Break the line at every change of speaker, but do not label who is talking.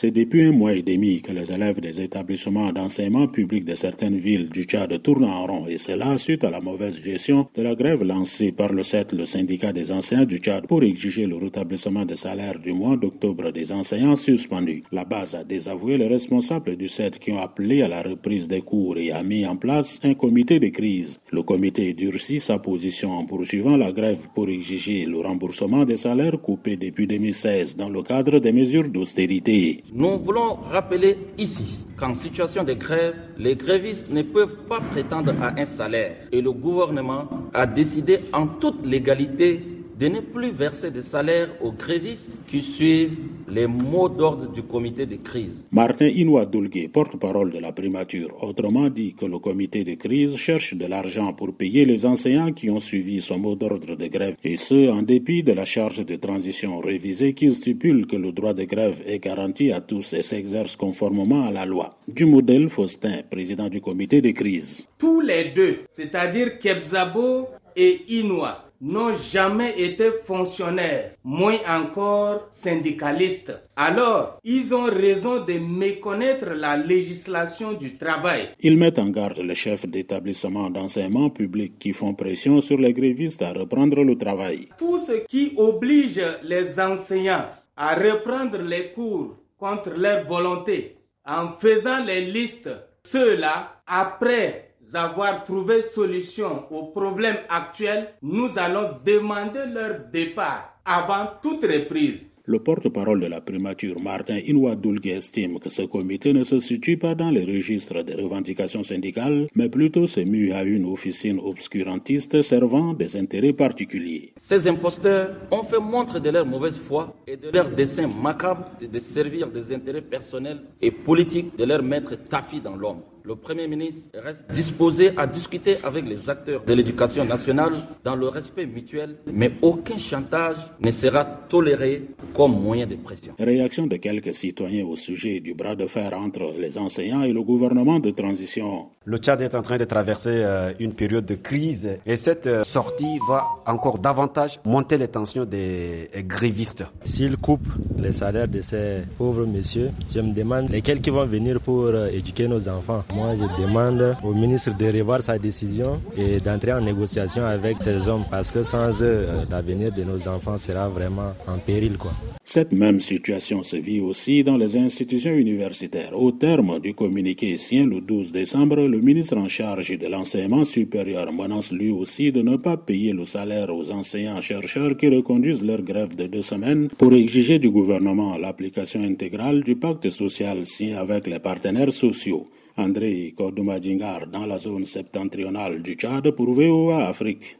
C'est depuis un mois et demi que les élèves des établissements d'enseignement public de certaines villes du Tchad tournent en rond et cela suite à la mauvaise gestion de la grève lancée par le CET, le syndicat des enseignants du Tchad, pour exiger le rétablissement des salaires du mois d'octobre des enseignants suspendus. La base a désavoué les responsables du CET qui ont appelé à la reprise des cours et a mis en place un comité de crise. Le comité durcit sa position en poursuivant la grève pour exiger le remboursement des salaires coupés depuis 2016 dans le cadre des mesures d'austérité.
Nous voulons rappeler ici qu'en situation de grève, les grévistes ne peuvent pas prétendre à un salaire. Et le gouvernement a décidé en toute légalité de ne plus verser de salaire aux grévistes qui suivent les mots d'ordre du comité de crise.
Martin Inoua porte-parole de la primature, autrement dit que le comité de crise cherche de l'argent pour payer les enseignants qui ont suivi son mot d'ordre de grève, et ce, en dépit de la charge de transition révisée qui stipule que le droit de grève est garanti à tous et s'exerce conformément à la loi. Du modèle Faustin, président du comité de crise.
Tous les deux, c'est-à-dire Kebzabo et Inoua, n'ont jamais été fonctionnaires, moins encore syndicalistes. Alors, ils ont raison de méconnaître la législation du travail.
Ils mettent en garde les chefs d'établissements d'enseignement public qui font pression sur les grévistes à reprendre le travail.
Tout ce qui oblige les enseignants à reprendre les cours contre leur volonté en faisant les listes, ceux-là, après avoir trouvé solution aux problèmes actuels, nous allons demander leur départ avant toute reprise.
Le porte-parole de la primature, Martin Inouadoulgue, estime que ce comité ne se situe pas dans les registres des revendications syndicales, mais plutôt s'est mis à une officine obscurantiste servant des intérêts particuliers.
Ces imposteurs ont fait montre de leur mauvaise foi et de leur dessein macabre de servir des intérêts personnels et politiques de leur mettre tapis dans l'ombre le Premier ministre reste disposé à discuter avec les acteurs de l'éducation nationale dans le respect mutuel, mais aucun chantage ne sera toléré comme moyen de pression.
Réaction de quelques citoyens au sujet du bras de fer entre les enseignants et le gouvernement de transition.
Le Tchad est en train de traverser euh, une période de crise et cette euh, sortie va encore davantage monter les tensions des grévistes.
S'ils coupent les salaires de ces pauvres messieurs, je me demande lesquels qui vont venir pour euh, éduquer nos enfants. Moi, je demande au ministre de revoir sa décision et d'entrer en négociation avec ces hommes parce que sans eux, l'avenir de nos enfants sera vraiment en péril. Quoi.
Cette même situation se vit aussi dans les institutions universitaires. Au terme du communiqué signé le 12 décembre, le ministre en charge de l'enseignement supérieur menace lui aussi de ne pas payer le salaire aux enseignants-chercheurs qui reconduisent leur grève de deux semaines pour exiger du gouvernement l'application intégrale du pacte social signé avec les partenaires sociaux. André Kodoumadjingar dans la zone septentrionale du Tchad pour VOA Afrique.